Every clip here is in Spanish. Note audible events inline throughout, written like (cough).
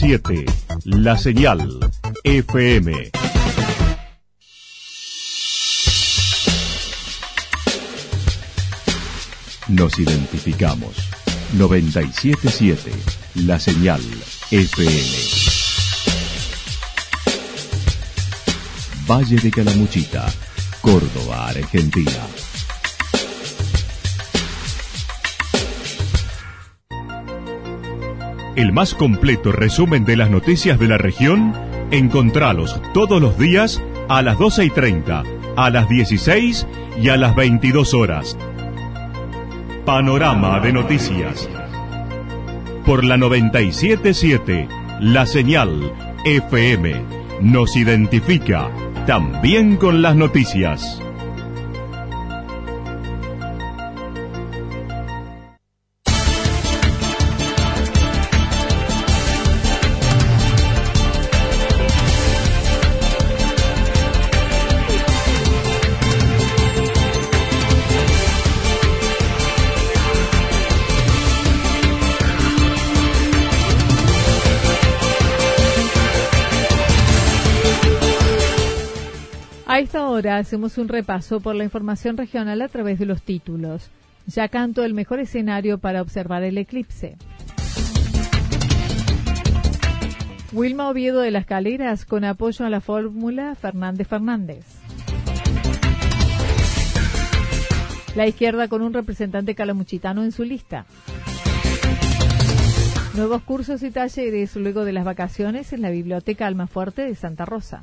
7. La señal FM. Nos identificamos. 977. La señal FM. Valle de Calamuchita, Córdoba, Argentina. El más completo resumen de las noticias de la región, encontralos todos los días a las 12 y 30, a las 16 y a las 22 horas. Panorama de noticias. Por la 977, la señal FM nos identifica también con las noticias. Hacemos un repaso por la información regional a través de los títulos. Ya canto el mejor escenario para observar el eclipse. Wilma Oviedo de las Caleras con apoyo a la fórmula Fernández Fernández. La izquierda con un representante calamuchitano en su lista. Nuevos cursos y talleres luego de las vacaciones en la Biblioteca Almafuerte de Santa Rosa.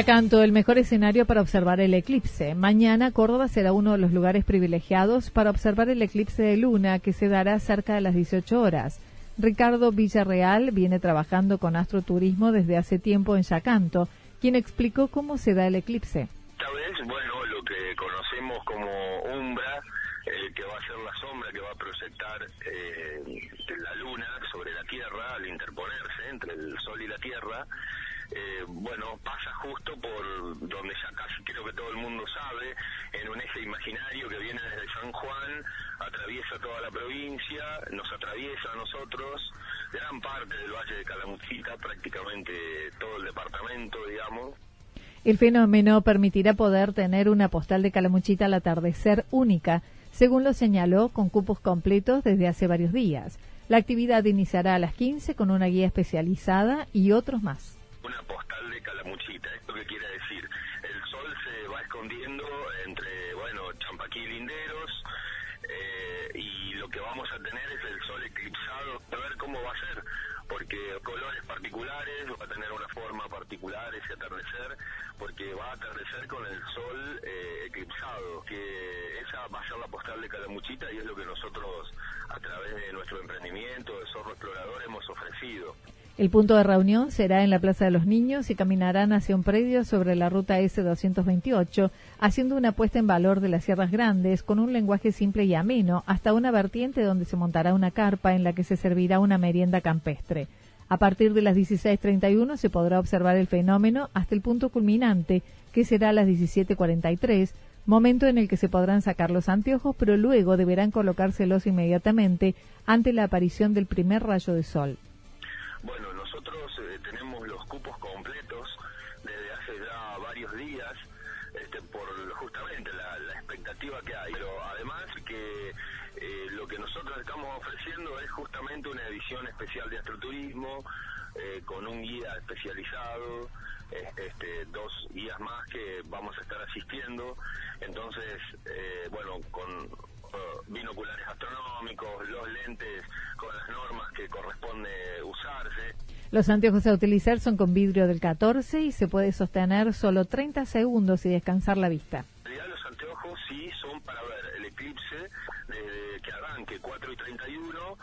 Canto el mejor escenario para observar el eclipse. Mañana Córdoba será uno de los lugares privilegiados para observar el eclipse de luna que se dará cerca de las 18 horas. Ricardo Villarreal viene trabajando con astroturismo desde hace tiempo en Yacanto, quien explicó cómo se da el eclipse. Esta vez, bueno, lo que conocemos como umbra, eh, que va a ser la sombra que va a proyectar eh, la luna sobre la Tierra al interponerse entre el Sol y la Tierra, eh, bueno, pasa justo por donde ya casi creo que todo el mundo sabe, en un eje imaginario que viene desde San Juan, atraviesa toda la provincia, nos atraviesa a nosotros, gran parte del Valle de Calamuchita, prácticamente todo el departamento, digamos. El fenómeno permitirá poder tener una postal de Calamuchita al atardecer única, según lo señaló con cupos completos desde hace varios días. La actividad iniciará a las 15 con una guía especializada y otros más una postal de Calamuchita. ¿Esto qué quiere decir? El sol se va escondiendo entre, bueno, Champaquí y Linderos, eh, y lo que vamos a tener es el sol eclipsado, a ver cómo va a ser, porque colores particulares, va a tener una forma particular ese atardecer, porque va a atardecer con el sol eh, eclipsado, que esa va a ser la postal de Calamuchita y es lo que nosotros a través de nuestro emprendimiento de Zorro Explorador hemos ofrecido. El punto de reunión será en la Plaza de los Niños y caminarán hacia un predio sobre la ruta S228, haciendo una puesta en valor de las Sierras Grandes con un lenguaje simple y ameno, hasta una vertiente donde se montará una carpa en la que se servirá una merienda campestre. A partir de las 16.31 se podrá observar el fenómeno hasta el punto culminante, que será a las 17.43, momento en el que se podrán sacar los anteojos, pero luego deberán colocárselos inmediatamente ante la aparición del primer rayo de sol. Estamos ofreciendo es justamente una edición especial de astroturismo, eh, con un guía especializado, este, dos guías más que vamos a estar asistiendo. Entonces, bueno, con binoculares astronómicos, los lentes con las normas que corresponde usarse. Los anteojos a utilizar son con vidrio del 14 y se puede sostener solo 30 segundos y descansar la vista. Los anteojos sí son para ver el eclipse desde que arranque 4 y 31,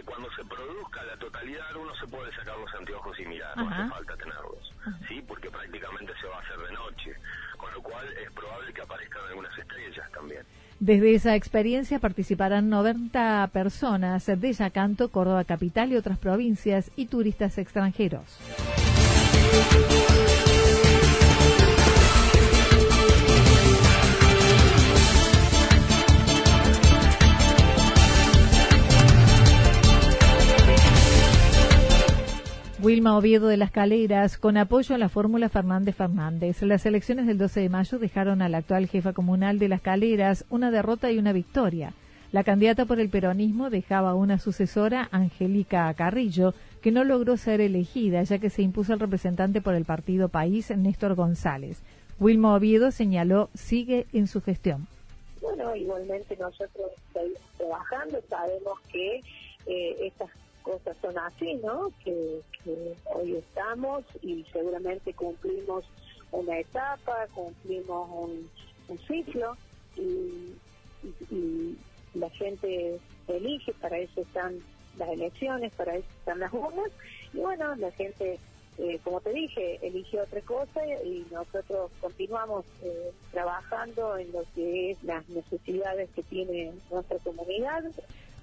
eh, cuando se se produzca la totalidad, uno se puede sacar los anteojos y mirar, no hace falta tenerlos, ¿sí? Porque prácticamente se va a hacer de noche, con lo cual es probable que aparezcan algunas estrellas también. Desde esa experiencia participarán 90 personas de Yacanto, Córdoba Capital y otras provincias y turistas extranjeros. Wilma Oviedo de las Caleras, con apoyo a la fórmula Fernández Fernández. Las elecciones del 12 de mayo dejaron a la actual jefa comunal de las Caleras una derrota y una victoria. La candidata por el peronismo dejaba una sucesora, Angélica Carrillo, que no logró ser elegida, ya que se impuso el representante por el partido País, Néstor González. Wilma Oviedo señaló sigue en su gestión. Bueno, igualmente nosotros seguimos trabajando, sabemos que eh, estas cosas son así, ¿no? Que, hoy estamos y seguramente cumplimos una etapa, cumplimos un, ciclo y, la gente elige, para eso están las elecciones, para eso están las urnas y bueno, la gente, eh, como te dije, elige otra cosa y nosotros continuamos eh, trabajando en lo que es las necesidades que tiene nuestra comunidad.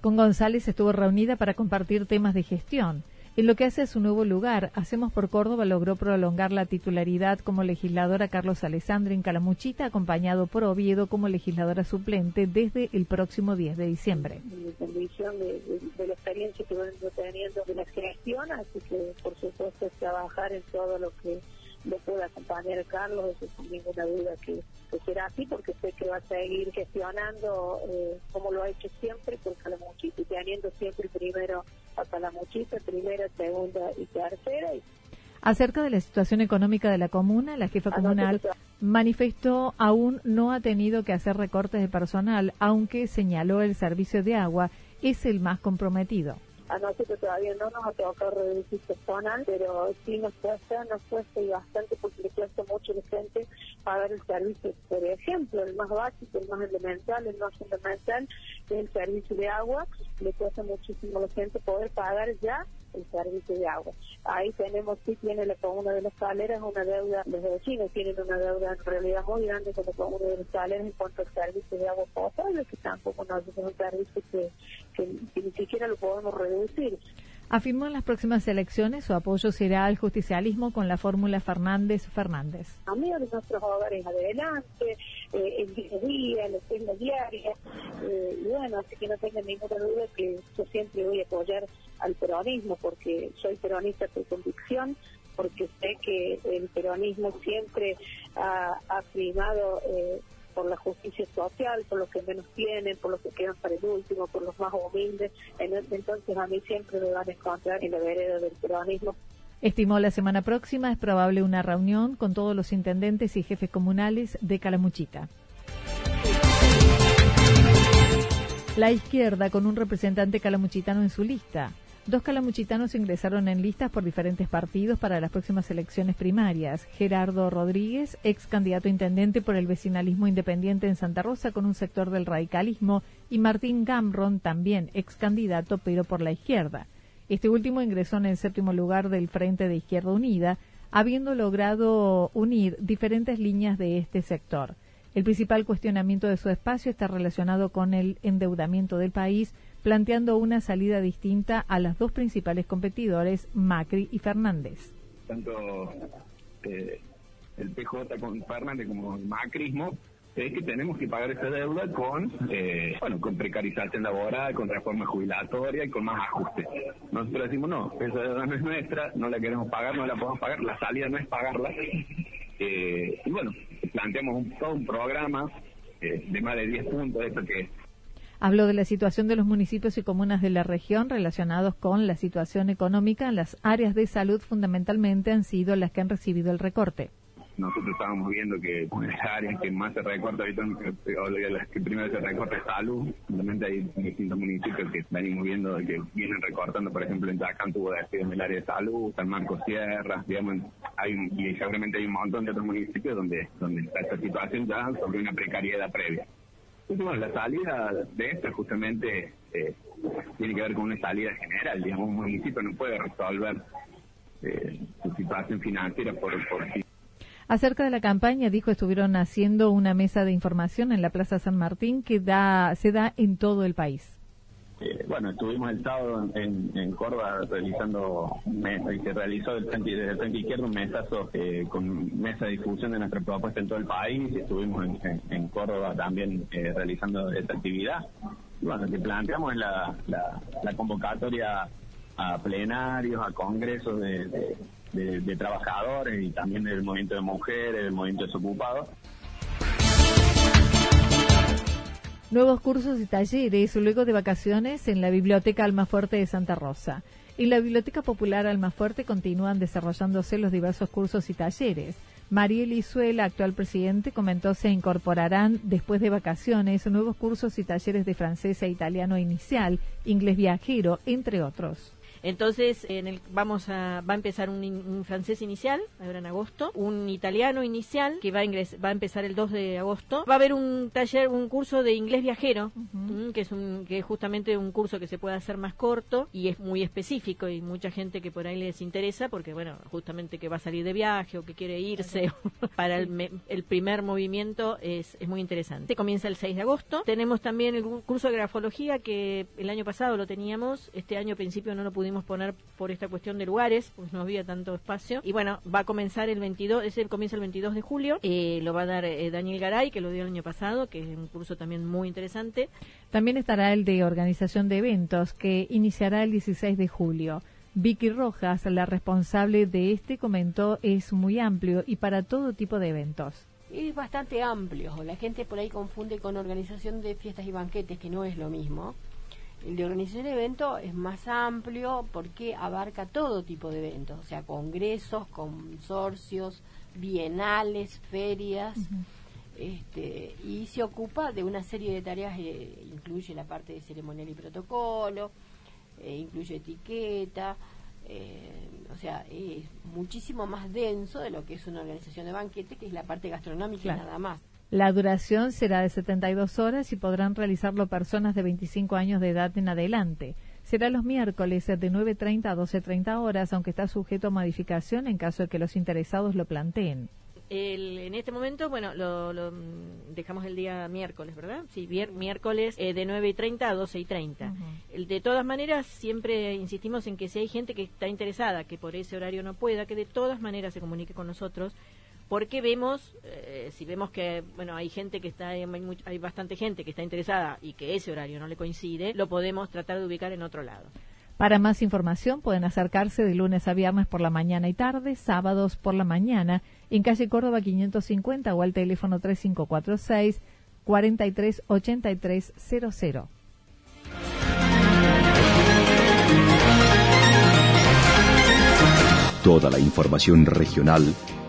Con González estuvo reunida para compartir temas de gestión. En lo que hace a su nuevo lugar, Hacemos por Córdoba logró prolongar la titularidad como legisladora Carlos Alessandro en Calamuchita, acompañado por Oviedo como legisladora suplente desde el próximo 10 de diciembre. Mi condición de, la experiencia que vengo teniendo de la gestión, así que por supuesto es trabajar en todo lo que le pueda acompañar a Carlos, eso sin ninguna duda que, será así, porque sé que va a seguir gestionando eh, como lo ha hecho siempre por Calamuchita y teniendo siempre primero a Calamuchita, primera, segunda y tercera. Acerca de la situación económica de la comuna, la jefa comunal manifestó aún no ha tenido que hacer recortes de personal, aunque señaló el servicio de agua es el más comprometido. A nosotros todavía no nos ha tocado reducir personal, pero sí nos cuesta, nos cuesta y bastante porque le cuesta mucho a la gente pagar el servicio. Por ejemplo, el más básico, el más elemental, el más fundamental el servicio de agua. Le cuesta muchísimo a la gente poder pagar ya el servicio de agua. Ahí tenemos, sí tiene la comuna de las caleras una deuda, los vecinos tienen una deuda en realidad muy grande con la comuna de las caleras en cuanto al servicio de agua potable, que tampoco nos es un servicio que, que ni siquiera lo podemos reducir. Afirmó en las próximas elecciones su apoyo será al justicialismo con la fórmula Fernández-Fernández. Amigos de nuestros hogares adelante, eh, el día a día, la tienda diaria, eh, y bueno, así que no tengan ninguna duda que yo siempre voy a apoyar al peronismo porque soy peronista por convicción, porque sé que el peronismo siempre ha, ha primado eh, por la justicia social, por los que menos tienen, por los que quedan para el último, por los más humildes. Entonces a mí siempre me van a encontrar en la vereda del peronismo. Estimó la semana próxima es probable una reunión con todos los intendentes y jefes comunales de Calamuchita. La izquierda con un representante calamuchitano en su lista. Dos calamuchitanos ingresaron en listas por diferentes partidos para las próximas elecciones primarias. Gerardo Rodríguez, ex candidato a intendente por el vecinalismo independiente en Santa Rosa con un sector del radicalismo, y Martín Gamron, también ex candidato pero por la izquierda. Este último ingresó en el séptimo lugar del Frente de Izquierda Unida, habiendo logrado unir diferentes líneas de este sector. El principal cuestionamiento de su espacio está relacionado con el endeudamiento del país planteando una salida distinta a las dos principales competidores, Macri y Fernández. Tanto eh, el PJ con Fernández como el macrismo es que tenemos que pagar esa deuda con eh, bueno con precarización laboral, con reforma jubilatoria y con más ajustes. Nosotros decimos no, esa deuda no es nuestra, no la queremos pagar, no la podemos pagar, la salida no es pagarla. Eh, y bueno, planteamos un, todo un programa de más de 10 puntos, esto que Habló de la situación de los municipios y comunas de la región relacionados con la situación económica. Las áreas de salud fundamentalmente han sido las que han recibido el recorte. Nosotros estábamos viendo que las áreas que más se recorta ahorita, las que primero se recorta es salud. Simplemente hay distintos municipios que venimos viendo que vienen recortando, por ejemplo, en Tacán tuvo despidos en el área de salud, San Marcos Sierra, digamos, hay y seguramente hay un montón de otros municipios donde, donde está esta situación ya sobre una precariedad previa. bueno, la salida de esta justamente eh, tiene que ver con una salida general, digamos, un municipio no puede resolver eh, su situación financiera por, por sí. Acerca de la campaña, dijo, estuvieron haciendo una mesa de información en la Plaza San Martín que da, se da en todo el país. Eh, bueno, estuvimos el sábado en, Córdoba realizando, y se realizó desde el frente izquierdo un mesazo eh, con mesa de difusión de nuestra propuesta en todo el país estuvimos en, Córdoba también eh, realizando esta actividad. Bueno, lo que planteamos es la, la, convocatoria a plenarios, a congresos de, trabajadores y también del movimiento de mujeres, del movimiento desocupados Nuevos cursos y talleres luego de vacaciones en la Biblioteca Almafuerte de Santa Rosa. En la Biblioteca Popular Almafuerte continúan desarrollándose los diversos cursos y talleres. Mariel Izuela, actual presidente, comentó se incorporarán después de vacaciones nuevos cursos y talleres de francés e italiano inicial, inglés viajero, entre otros. Entonces, en el, vamos a, va a empezar un, francés inicial, ahora en agosto, un italiano inicial, que va a, va a empezar el 2 de agosto. Va a haber un taller, un curso de inglés viajero, mm, que, es un, que es justamente un curso que se puede hacer más corto y es muy específico y mucha gente que por ahí les interesa, porque bueno, justamente que va a salir de viaje o que quiere irse (laughs) para el, el, primer movimiento es, es muy interesante. Comienza el 6 de agosto. Tenemos también el curso de grafología que el año pasado lo teníamos, este año al principio no lo pudimos poner por esta cuestión de lugares, pues no había tanto espacio. Y bueno, va a comenzar el 22, ese comienza el 22 de julio, eh, lo va a dar eh, Daniel Garay, que lo dio el año pasado, que es un curso también muy interesante. También estará el de organización de eventos, que iniciará el 16 de julio. Vicky Rojas, la responsable de este, comentó es muy amplio y para todo tipo de eventos. Es bastante amplio. La gente por ahí confunde con organización de fiestas y banquetes, que no es lo mismo. El de organización de eventos es más amplio porque abarca todo tipo de eventos, o sea, congresos, consorcios, bienales, ferias, este, y se ocupa de una serie de tareas, eh, incluye la parte de ceremonial y protocolo, eh, incluye etiqueta, eh, o sea, es muchísimo más denso de lo que es una organización de banquete, que es la parte gastronómica nada más. La duración será de 72 horas y podrán realizarlo personas de 25 años de edad en adelante. Será los miércoles de 9.30 a 12.30 horas, aunque está sujeto a modificación en caso de que los interesados lo planteen. en este momento, bueno, lo, mm, dejamos el día miércoles, ¿verdad? Sí, miércoles eh, de 9.30 a 12.30. y De todas maneras, siempre insistimos en que si hay gente que está interesada, que por ese horario no pueda, que de todas maneras se comunique con nosotros porque vemos, eh, si vemos que, bueno, hay gente que está, hay, hay bastante gente que está interesada y que ese horario no le coincide, lo podemos tratar de ubicar en otro lado. Para más información pueden acercarse de lunes a viernes por la mañana y tarde, sábados por la mañana, en calle Córdoba 550 o al teléfono 3546 438300. Toda la información regional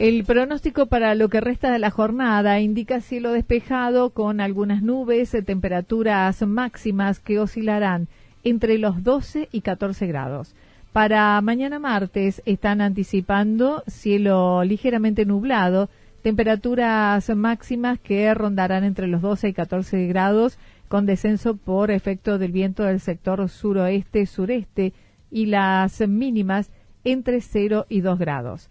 El pronóstico para lo que resta de la jornada indica cielo despejado con algunas nubes, eh, temperaturas máximas que oscilarán entre los 12 y 14 grados. Para mañana martes están anticipando cielo ligeramente nublado, temperaturas máximas que rondarán entre los 12 y 14 grados con descenso por efecto del viento del sector suroeste-sureste y las mínimas entre 0 y 2 grados.